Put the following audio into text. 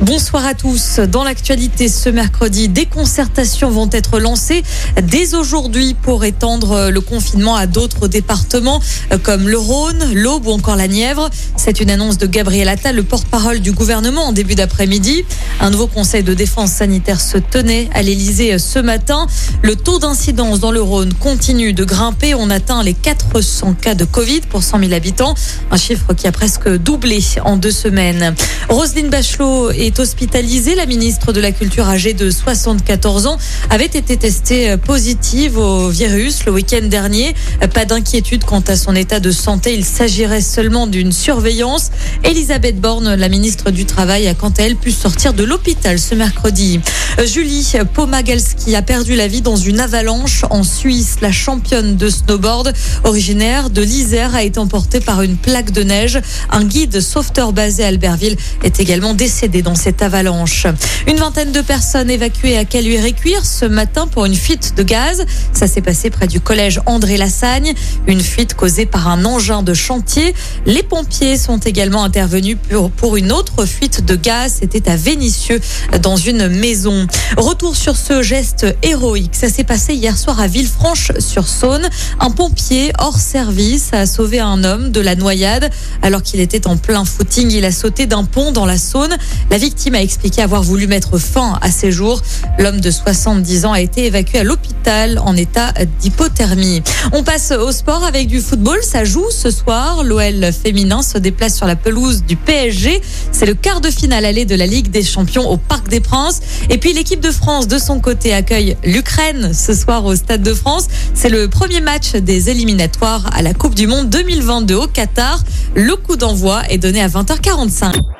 Bonsoir à tous. Dans l'actualité ce mercredi, des concertations vont être lancées dès aujourd'hui pour étendre le confinement à d'autres départements comme le Rhône, l'Aube ou encore la Nièvre. C'est une annonce de Gabriel Attal, le porte-parole du gouvernement en début d'après-midi. Un nouveau conseil de défense sanitaire se tenait à l'Elysée ce matin. Le taux d'incidence dans le Rhône continue de grimper. On atteint les 400 cas de Covid pour 100 000 habitants, un chiffre qui a presque doublé en deux semaines. Roselyne Bachelot est hospitalisée. La ministre de la Culture âgée de 74 ans avait été testée positive au virus le week-end dernier. Pas d'inquiétude quant à son état de santé. Il s'agirait seulement d'une surveillance. Elisabeth Borne, la ministre du Travail, a quant à elle pu sortir de l'hôpital ce mercredi. Julie Pomagalski a perdu la vie dans une avalanche en Suisse. La championne de snowboard originaire de l'Isère a été emportée par une plaque de neige. Un guide sauveteur basé à Albertville est également décédé dans cette avalanche. Une vingtaine de personnes évacuées à Caluire-et-Cuire ce matin pour une fuite de gaz. Ça s'est passé près du collège André Lassagne. Une fuite causée par un engin de chantier. Les pompiers sont également intervenus pour, une autre fuite de gaz. C'était à Vénissieux dans une maison. Retour sur ce geste héroïque. Ça s'est passé hier soir à Villefranche-sur-Saône. Un pompier hors service a sauvé un homme de la noyade alors qu'il était en plein footing. Il a sauté d'un pont dans la Saône. La victime a expliqué avoir voulu mettre fin à ses jours. L'homme de 70 ans a été évacué à l'hôpital en état d'hypothermie. On passe au sport avec du football. Ça joue ce soir. L'OL féminin se déplace sur la pelouse du PSG. C'est le quart de finale aller de la Ligue des Champions au Parc des Princes. Et puis l'équipe de France, de son côté, accueille l'Ukraine ce soir au Stade de France. C'est le premier match des éliminatoires à la Coupe du Monde 2022 au Qatar. Le coup d'envoi est donné à 20h45.